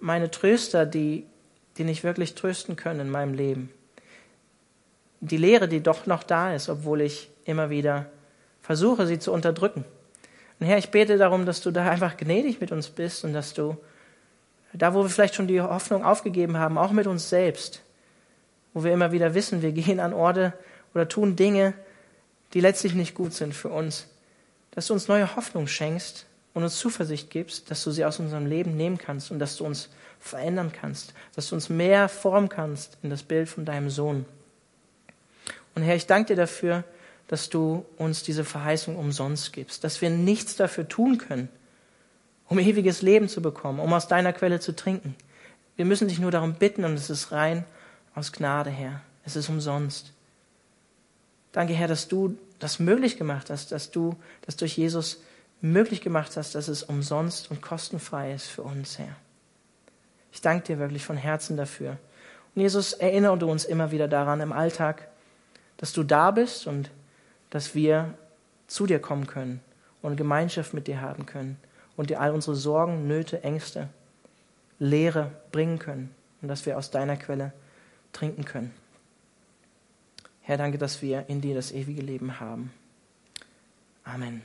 meine Tröster, die, die nicht wirklich trösten können in meinem Leben. Die Lehre, die doch noch da ist, obwohl ich immer wieder versuche, sie zu unterdrücken. Und Herr, ich bete darum, dass du da einfach gnädig mit uns bist und dass du da, wo wir vielleicht schon die Hoffnung aufgegeben haben, auch mit uns selbst, wo wir immer wieder wissen, wir gehen an Orte oder tun Dinge, die letztlich nicht gut sind für uns, dass du uns neue Hoffnung schenkst und uns Zuversicht gibst, dass du sie aus unserem Leben nehmen kannst und dass du uns verändern kannst, dass du uns mehr formen kannst in das Bild von deinem Sohn. Und Herr, ich danke dir dafür, dass du uns diese Verheißung umsonst gibst, dass wir nichts dafür tun können, um ewiges Leben zu bekommen, um aus deiner Quelle zu trinken. Wir müssen dich nur darum bitten und es ist rein aus Gnade, Herr. Es ist umsonst. Danke, Herr, dass du das möglich gemacht hast, dass du das durch Jesus möglich gemacht hast, dass es umsonst und kostenfrei ist für uns, Herr. Ich danke dir wirklich von Herzen dafür. Und Jesus, erinnere du uns immer wieder daran im Alltag, dass du da bist und dass wir zu dir kommen können und Gemeinschaft mit dir haben können und dir all unsere Sorgen, Nöte, Ängste, Leere bringen können und dass wir aus deiner Quelle trinken können. Herr, danke, dass wir in dir das ewige Leben haben. Amen.